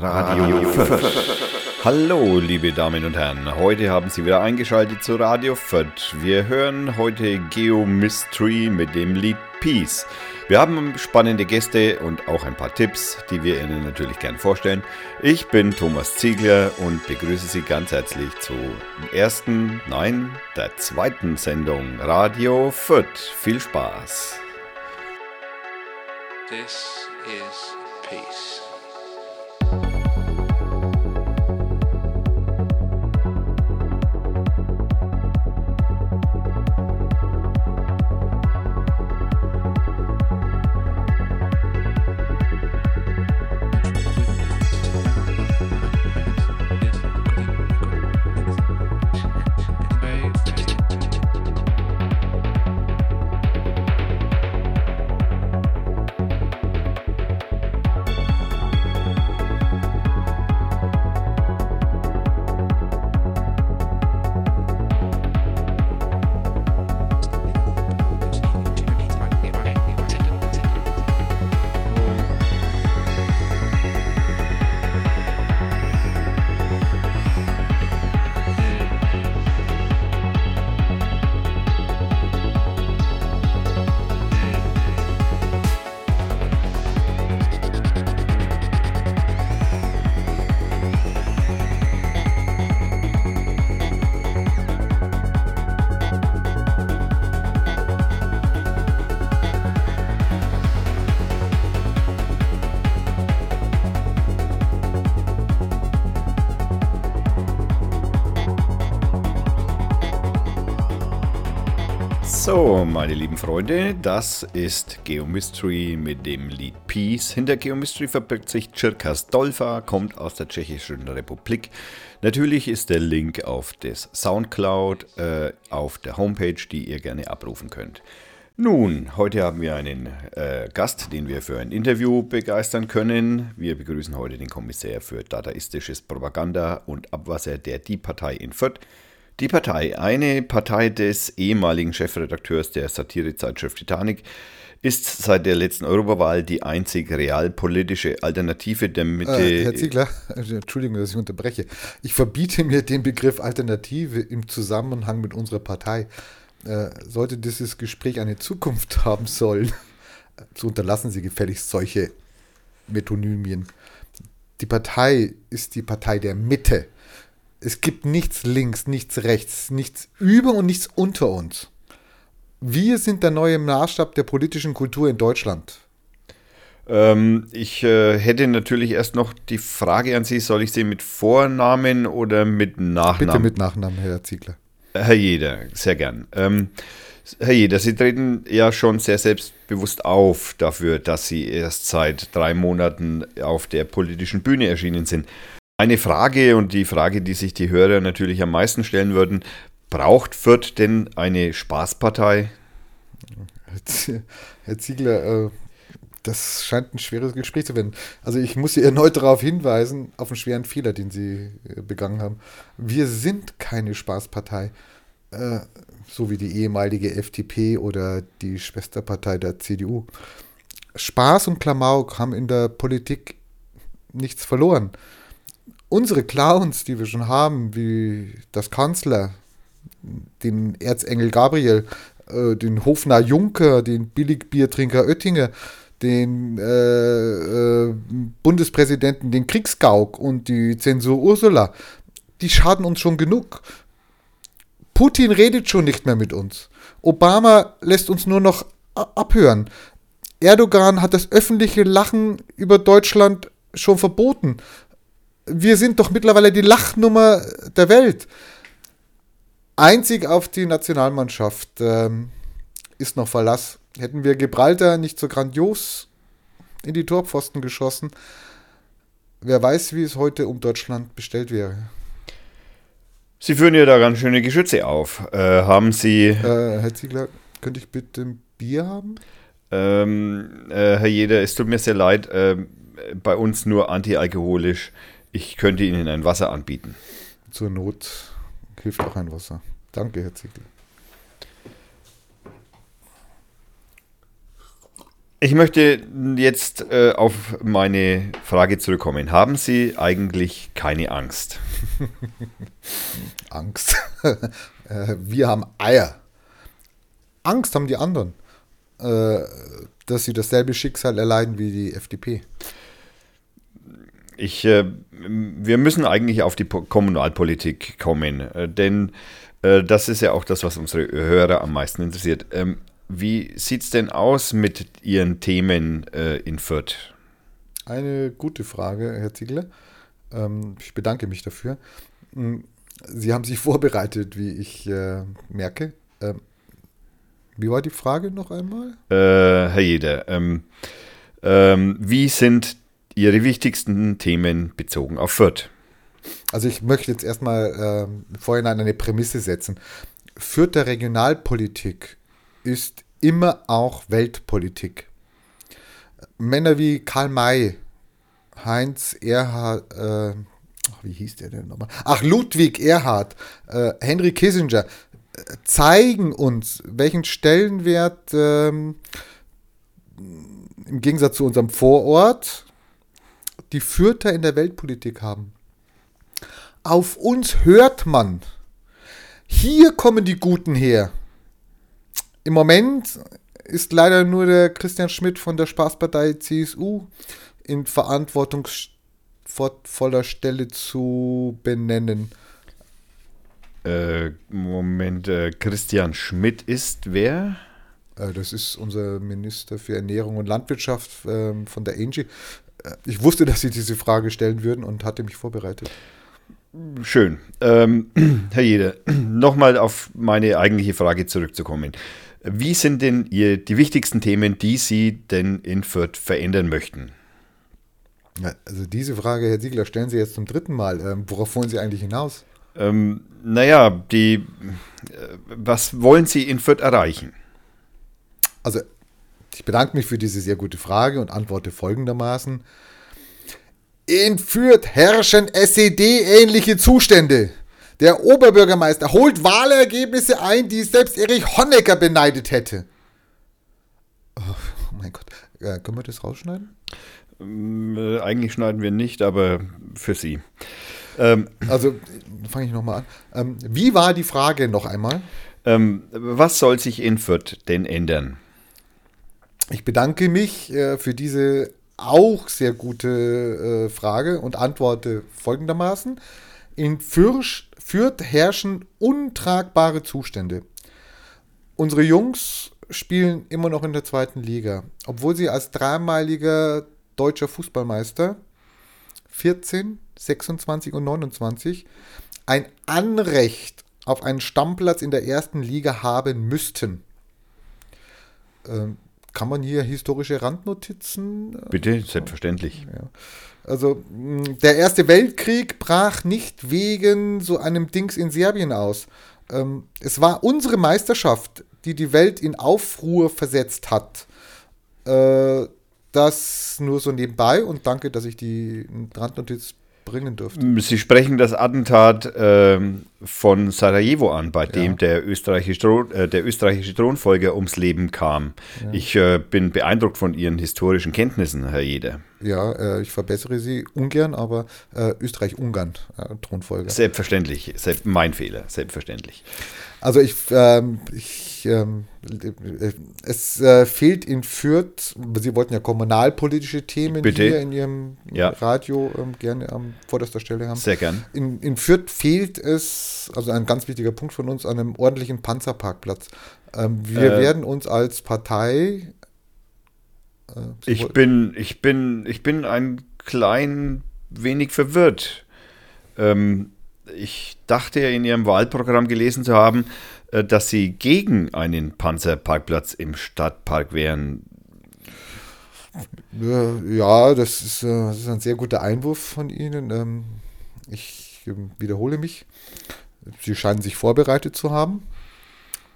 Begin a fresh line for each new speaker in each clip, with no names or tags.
Radio Fürth. Hallo, liebe Damen und Herren. Heute haben Sie wieder eingeschaltet zu Radio Fürth. Wir hören heute Geo Mystery mit dem Lied Peace. Wir haben spannende Gäste und auch ein paar Tipps, die wir Ihnen natürlich gerne vorstellen. Ich bin Thomas Ziegler und begrüße Sie ganz herzlich zur ersten, nein, der zweiten Sendung Radio Fürth. Viel Spaß.
This is peace.
Meine lieben Freunde, das ist Geomystery mit dem Lied Peace. Hinter Geomystery verbirgt sich Cirkas Dolfa, kommt aus der Tschechischen Republik. Natürlich ist der Link auf das Soundcloud äh, auf der Homepage, die ihr gerne abrufen könnt. Nun, heute haben wir einen äh, Gast, den wir für ein Interview begeistern können. Wir begrüßen heute den Kommissär für dadaistisches Propaganda und Abwasser der Die Partei in Fürth. Die Partei, eine Partei des ehemaligen Chefredakteurs der Satirezeitschrift Titanic, ist seit der letzten Europawahl die einzig realpolitische Alternative der Mitte.
Äh, Herr Ziegler, Entschuldigung, dass ich unterbreche. Ich verbiete mir den Begriff Alternative im Zusammenhang mit unserer Partei. Äh, sollte dieses Gespräch eine Zukunft haben sollen, so unterlassen Sie gefälligst solche Metonymien. Die Partei ist die Partei der Mitte es gibt nichts links, nichts rechts, nichts über und nichts unter uns. Wir sind der neue Maßstab der politischen Kultur in Deutschland.
Ähm, ich äh, hätte natürlich erst noch die Frage an Sie, soll ich Sie mit Vornamen oder mit Nachnamen?
Bitte mit Nachnamen, Herr Ziegler.
Herr Jeder, sehr gern. Ähm, Herr Jeder, Sie treten ja schon sehr selbstbewusst auf dafür, dass Sie erst seit drei Monaten auf der politischen Bühne erschienen sind. Eine Frage und die Frage, die sich die Hörer natürlich am meisten stellen würden, braucht Fürth denn eine Spaßpartei?
Herr Ziegler, äh, das scheint ein schweres Gespräch zu werden. Also ich muss Sie erneut darauf hinweisen, auf einen schweren Fehler, den Sie äh, begangen haben. Wir sind keine Spaßpartei, äh, so wie die ehemalige FDP oder die Schwesterpartei der CDU. Spaß und Klamauk haben in der Politik nichts verloren unsere Clowns, die wir schon haben, wie das Kanzler, den Erzengel Gabriel, äh, den Hofner Juncker, den Billigbiertrinker Oettinger, den äh, äh, Bundespräsidenten, den Kriegsgauk und die Zensur Ursula, die schaden uns schon genug. Putin redet schon nicht mehr mit uns. Obama lässt uns nur noch abhören. Erdogan hat das öffentliche Lachen über Deutschland schon verboten wir sind doch mittlerweile die Lachnummer der Welt. Einzig auf die Nationalmannschaft ähm, ist noch Verlass. Hätten wir Gibraltar nicht so grandios in die Torpfosten geschossen, wer weiß, wie es heute um Deutschland bestellt wäre.
Sie führen ja da ganz schöne Geschütze auf. Äh, haben Sie.
Äh, Herr Ziegler, könnte ich bitte ein Bier haben?
Ähm, äh, Herr Jeder, es tut mir sehr leid. Ähm, bei uns nur antialkoholisch. Ich könnte Ihnen ein Wasser anbieten.
Zur Not hilft auch ein Wasser. Danke, Herr Ziegler.
Ich möchte jetzt äh, auf meine Frage zurückkommen. Haben Sie eigentlich keine Angst?
Angst. Äh, wir haben Eier. Angst haben die anderen, äh, dass sie dasselbe Schicksal erleiden wie die FDP.
Ich, äh, wir müssen eigentlich auf die po Kommunalpolitik kommen, äh, denn äh, das ist ja auch das, was unsere Hörer am meisten interessiert. Ähm, wie sieht es denn aus mit Ihren Themen äh, in Fürth?
Eine gute Frage, Herr Ziegler. Ähm, ich bedanke mich dafür. Hm, Sie haben sich vorbereitet, wie ich äh, merke. Ähm, wie war die Frage noch einmal?
Äh, Herr Jeder, ähm, ähm, wie sind Ihre wichtigsten Themen bezogen auf Fürth?
Also ich möchte jetzt erstmal ähm, vorhin eine Prämisse setzen. Fürth der Regionalpolitik ist immer auch Weltpolitik. Männer wie Karl May, Heinz Erhard, äh, wie hieß der denn nochmal? Ach, Ludwig Erhard, äh, Henry Kissinger, äh, zeigen uns, welchen Stellenwert ähm, im Gegensatz zu unserem Vorort die Fürther in der Weltpolitik haben. Auf uns hört man. Hier kommen die Guten her. Im Moment ist leider nur der Christian Schmidt von der Spaßpartei CSU in verantwortungsvoller Stelle zu benennen.
Äh, Moment, äh, Christian Schmidt ist wer?
Äh, das ist unser Minister für Ernährung und Landwirtschaft ähm, von der Angie. Äh, ich wusste, dass Sie diese Frage stellen würden und hatte mich vorbereitet.
Schön. Ähm, Herr Jede, nochmal auf meine eigentliche Frage zurückzukommen. Wie sind denn ihr, die wichtigsten Themen, die Sie denn in Fürth verändern möchten?
Ja, also diese Frage, Herr Siegler, stellen Sie jetzt zum dritten Mal. Ähm, worauf wollen Sie eigentlich hinaus?
Ähm, naja, die, äh, was wollen Sie in Fürth erreichen?
Also, ich bedanke mich für diese sehr gute Frage und antworte folgendermaßen. In Fürth herrschen SED-ähnliche Zustände. Der Oberbürgermeister holt Wahlergebnisse ein, die selbst Erich Honecker beneidet hätte. Oh, mein Gott. Äh, können wir das rausschneiden?
Äh, eigentlich schneiden wir nicht, aber für Sie. Ähm,
Also, fange ich nochmal an. Ähm, wie war die Frage noch einmal?
ähm, was soll sich in Fürth denn ändern?
Ich bedanke mich äh, für diese auch sehr gute äh, Frage und antworte folgendermaßen. In Fürth, Fürth herrschen untragbare Zustände. Unsere Jungs spielen immer noch in der zweiten Liga, obwohl sie als dreimaliger deutscher Fußballmeister 14, 26 und 29 ein Anrecht auf einen Stammplatz in der ersten Liga haben müssten. Ähm, kann man hier historische Randnotizen? äh,
Bitte, selbstverständlich.
Also mh, der Erste Weltkrieg brach nicht wegen so einem Dings in Serbien aus. Ähm, es war unsere Meisterschaft, die die Welt in Aufruhr versetzt hat. Äh, das nur so nebenbei und danke, dass ich die Randnotiz bringen durfte.
Sie sprechen das Attentat ähm, von Sarajevo an, bei dem
Ja.
der, österreichische äh, der österreichische Thronfolger ums Leben kam. Ich äh, bin beeindruckt von Ihren historischen Kenntnissen, Herr Jeder.
Ja, äh, ich verbessere sie ungern, aber äh, Österreich-Ungarn, äh, Thronfolger.
Selbstverständlich, selbst, mein Fehler, selbstverständlich.
Also ich, ähm, ähm, äh, es äh, fehlt in Fürth, Sie wollten ja kommunalpolitische Themen
Bitte.
hier in Ihrem
Ja.
Radio ähm, gerne an vorderster Stelle haben.
Sehr gern.
In, in Fürth fehlt es, also ein ganz wichtiger Punkt von uns, an einem ordentlichen Panzerparkplatz. Ähm, wir
Äh.
werden uns als Partei. Äh,
Ich bin, ich bin, ich bin ein klein wenig verwirrt. Ähm, ich dachte ja in Ihrem Wahlprogramm gelesen zu haben, dass Sie gegen einen Panzerparkplatz im Stadtpark wären.
Äh, Ja, das ist, äh, das ist ein sehr guter Einwurf von Ihnen. Ähm, Ich ähm, wiederhole mich. Sie scheinen sich vorbereitet zu haben.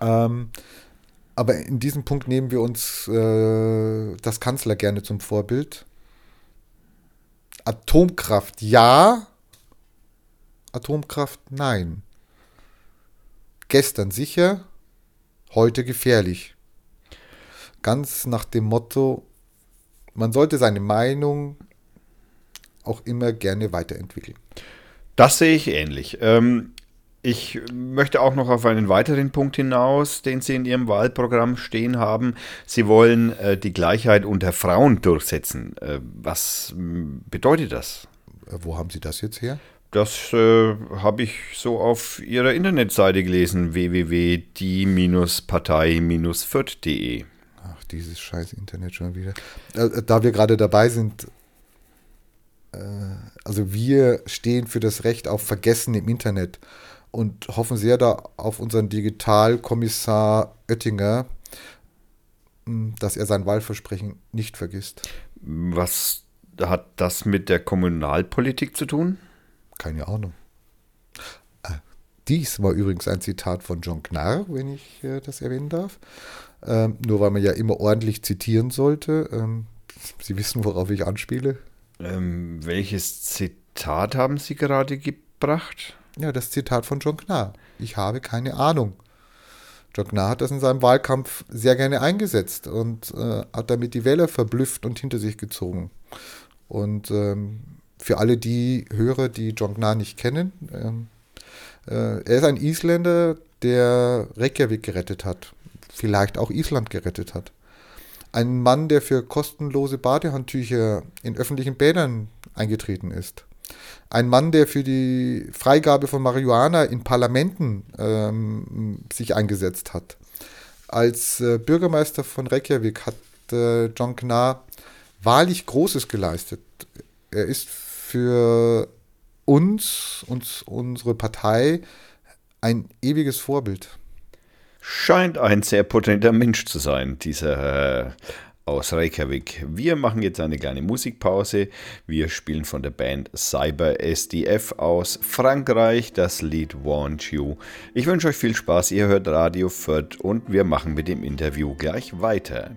Ähm, Aber in diesem Punkt nehmen wir uns äh, das Kanzler gerne zum Vorbild. Atomkraft ja, Atomkraft nein. Gestern sicher, heute gefährlich. Ganz nach dem Motto, man sollte seine Meinung auch immer gerne weiterentwickeln.
Das sehe ich ähnlich. Ähm, ich möchte auch noch auf einen weiteren Punkt hinaus, den Sie in Ihrem Wahlprogramm stehen haben. Sie wollen äh, die Gleichheit unter Frauen durchsetzen. Äh, was bedeutet das?
Äh, wo haben Sie das jetzt her?
Das äh, habe ich so auf Ihrer Internetseite gelesen, www.die-partei-fürth.de.
Ach, dieses scheiß Internet schon wieder. Äh, äh, da wir gerade dabei sind, also wir stehen für das Recht auf Vergessen im Internet und hoffen sehr da auf unseren Digitalkommissar Oettinger, hm, dass er sein Wahlversprechen nicht vergisst.
Was hat das mit der Kommunalpolitik zu tun?
Keine Ahnung. Ah, dies war übrigens ein Zitat von John Knarr, wenn ich äh, das erwähnen darf. Ähm, nur weil man ja immer ordentlich zitieren sollte. Ähm, Sie wissen, worauf ich anspiele.
Ähm, welches Zitat haben Sie gerade gebracht?
Ja, das Zitat von John Knarr. Ich habe keine Ahnung. John Knarr hat das in seinem Wahlkampf sehr gerne eingesetzt und äh, hat damit die Wähler verblüfft und hinter sich gezogen. Und ähm, für alle die Hörer, die John Knarr nicht kennen, ähm, äh, er ist ein Isländer, der Reykjavik gerettet hat, vielleicht auch Island gerettet hat. Ein Mann, der für kostenlose Badehandtücher in öffentlichen Bädern eingetreten ist. Ein Mann, der für die Freigabe von Marihuana in Parlamenten ähm, sich eingesetzt hat. Als äh, Bürgermeister von Reykjavik hat äh, John Knarr wahrlich Großes geleistet. Er ist für uns und unsere Partei ein ewiges Vorbild.
Scheint ein sehr potenter Mensch zu sein, dieser äh, aus Reykjavik. Wir machen jetzt eine kleine Musikpause. Wir spielen von der Band Cyber SDF aus Frankreich das Lied Want You. Ich wünsche euch viel Spaß, ihr hört Radio Fürth und wir machen mit dem Interview gleich weiter.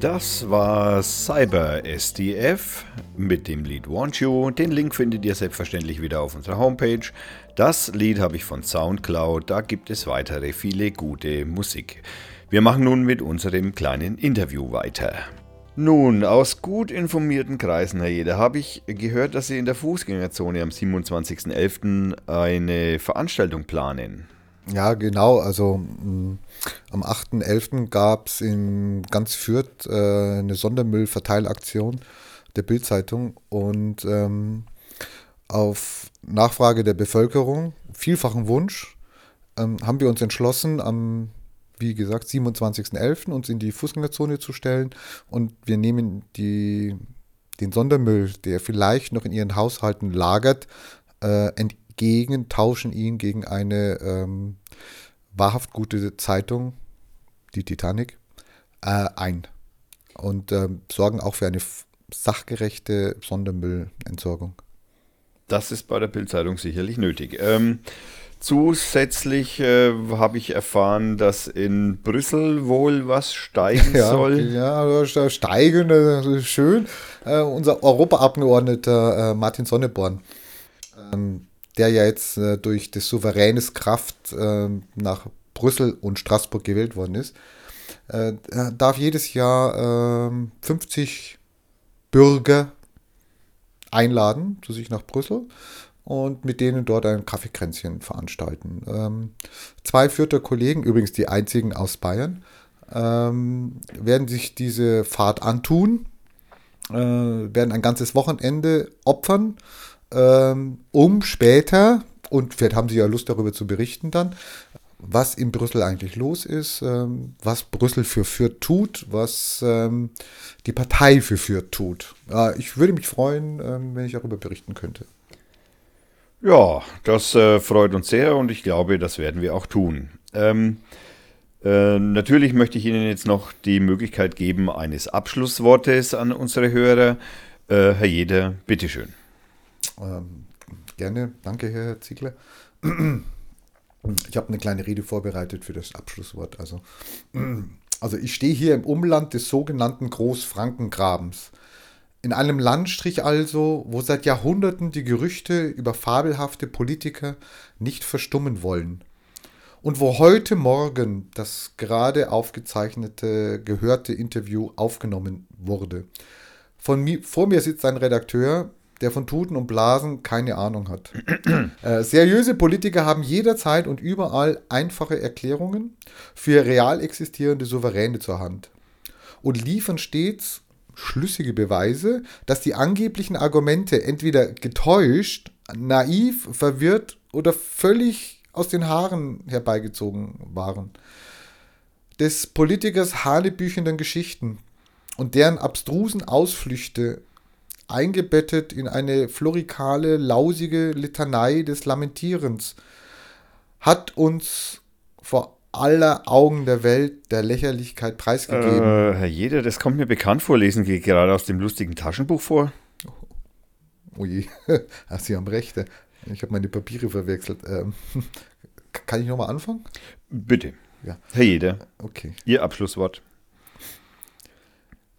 Das war Cyber SDF mit dem Lied Want You. Den Link findet ihr selbstverständlich wieder auf unserer Homepage. Das Lied habe ich von Soundcloud. Da gibt es weitere viele gute Musik. Wir machen nun mit unserem kleinen Interview weiter. Nun, aus gut informierten Kreisen, Herr Jeder, habe ich gehört, dass Sie in der Fußgängerzone am 27.11. eine Veranstaltung planen.
Ja, genau. Also mh, am 8.11. gab es in ganz Fürth äh, eine Sondermüllverteilaktion der Bildzeitung und ähm, auf Nachfrage der Bevölkerung, vielfachen Wunsch, ähm, haben wir uns entschlossen, am wie gesagt, 27.11. uns in die Fußgängerzone zu stellen und wir nehmen die, den Sondermüll, der vielleicht noch in ihren Haushalten lagert, äh, entgegen, tauschen ihn gegen eine ähm, wahrhaft gute Zeitung, die Titanic, äh, ein und äh, sorgen auch für eine sachgerechte Sondermüllentsorgung.
Das ist bei der Bildzeitung sicherlich nötig. Ähm, Zusätzlich äh, habe ich erfahren, dass in Brüssel wohl was steigen
ja,
soll.
Ja, steigen, das ist schön. Äh, unser Europaabgeordneter äh, Martin Sonneborn, ähm, der ja jetzt äh, durch das souveränes Kraft ähm, nach Brüssel und Straßburg gewählt worden ist, äh, darf jedes Jahr 50 ähm, Bürger einladen zu sich nach Brüssel und mit denen dort ein Kaffeekränzchen veranstalten. Ähm, zwei Fürther Kollegen, übrigens die einzigen aus Bayern, ähm, werden sich diese Fahrt antun, äh, werden ein ganzes Wochenende opfern, ähm, um später, und vielleicht haben sie ja Lust darüber zu berichten dann, was in Brüssel eigentlich los ist, ähm, was Brüssel für Fürth tut, was ähm, die Partei für Fürth tut. Äh, ich würde mich freuen, ähm, wenn ich darüber berichten könnte.
Ja, das äh, freut uns sehr und ich glaube, das werden wir auch tun. Ähm, äh, natürlich möchte ich Ihnen jetzt noch die Möglichkeit geben eines Abschlusswortes an unsere Hörer. Äh, Herr Jeder, bitteschön.
Ähm, gerne, danke, Herr Ziegler. Ich habe eine kleine Rede vorbereitet für das Abschlusswort. Also, also ich stehe hier im Umland des sogenannten Großfrankengrabens. In einem Landstrich also, wo seit Jahrhunderten die Gerüchte über fabelhafte Politiker nicht verstummen wollen. Und wo heute Morgen das gerade aufgezeichnete, gehörte Interview aufgenommen wurde. Von mir, vor mir sitzt ein Redakteur, der von Tuten und Blasen keine Ahnung hat. äh, seriöse Politiker haben jederzeit und überall einfache Erklärungen für real existierende Souveräne zur Hand und liefern stets schlüssige Beweise, dass die angeblichen Argumente entweder getäuscht, naiv, verwirrt oder völlig aus den Haaren herbeigezogen waren. Des Politikers hanebüchenden Geschichten und deren abstrusen Ausflüchte eingebettet in eine florikale, lausige Litanei des Lamentierens, hat uns vor aller Augen der Welt der Lächerlichkeit preisgegeben.
Äh, Herr Jeder, das kommt mir bekannt vor. Lesen Sie gerade aus dem lustigen Taschenbuch vor?
Oh je, Ach, Sie haben recht. Ich habe meine Papiere verwechselt. Ähm, kann ich nochmal anfangen?
Bitte.
Ja.
Herr Jeder,
okay.
Ihr Abschlusswort.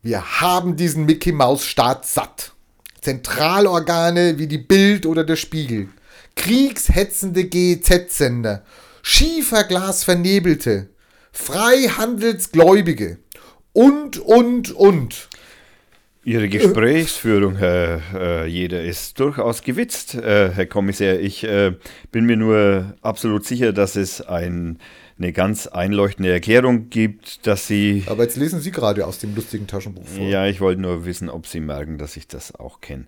Wir haben diesen Mickey-Maus-Staat satt. Zentralorgane wie die Bild oder der Spiegel. Kriegshetzende GEZ-Sender Schieferglas-Vernebelte, Freihandelsgläubige und, und, und.
Ihre Gesprächsführung, Herr äh, Jeder, ist durchaus gewitzt, äh, Herr Kommissar. Ich äh, bin mir nur absolut sicher, dass es ein, eine ganz einleuchtende Erklärung gibt, dass Sie.
Aber jetzt lesen Sie gerade aus dem lustigen Taschenbuch vor.
Ja, ich wollte nur wissen, ob Sie merken, dass ich das auch kenne.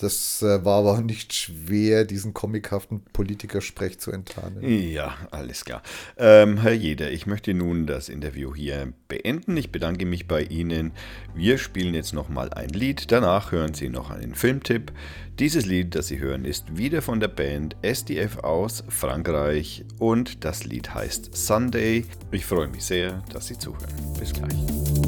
Das äh, war aber nicht schwer, diesen comichaften Politikersprech zu enttarnen.
Ja, alles klar. Ähm, Herr Jeder, ich möchte nun das Interview hier beenden. Ich bedanke mich bei Ihnen. Wir spielen jetzt nochmal ein Lied. Danach hören Sie noch einen Filmtipp. Dieses Lied, das Sie hören, ist wieder von der Band SDF aus Frankreich und das Lied heißt Sunday. Ich freue mich sehr, dass Sie zuhören. Bis gleich.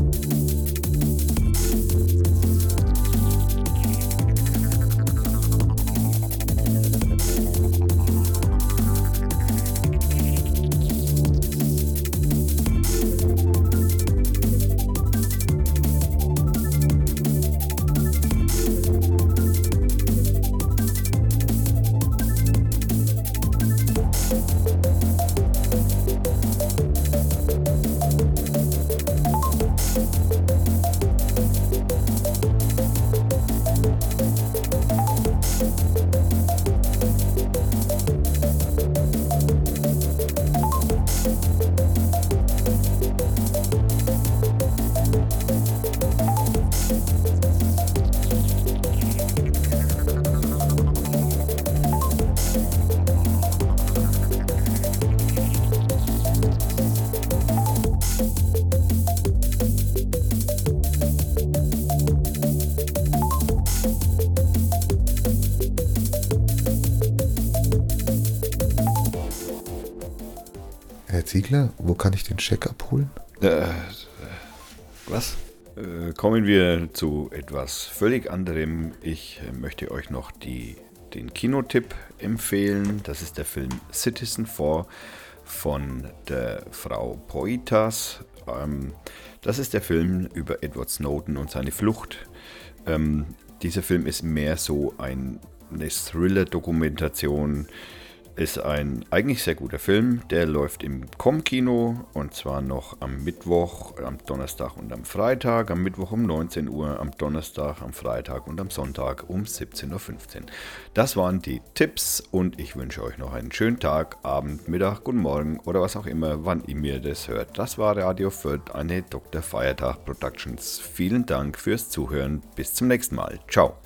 Ich den Scheck abholen?
Äh, was? Äh, kommen wir zu etwas völlig anderem. Ich äh, möchte euch noch die, den Kinotipp empfehlen. Das ist der Film Citizen 4 von der Frau Poitas. Ähm, das ist der Film über Edward Snowden und seine Flucht. Ähm, dieser Film ist mehr so ein, eine Thriller-Dokumentation ist ein eigentlich sehr guter Film. Der läuft im Com-Kino und zwar noch am Mittwoch, am Donnerstag und am Freitag. Am Mittwoch um 19 Uhr, am Donnerstag, am Freitag und am Sonntag um 17.15 Uhr. Das waren die Tipps und ich wünsche euch noch einen schönen Tag, Abend, Mittag, guten Morgen oder was auch immer, wann ihr mir das hört. Das war Radio Fürth, eine Dr. Feiertag Productions. Vielen Dank fürs Zuhören. Bis zum nächsten Mal. Ciao.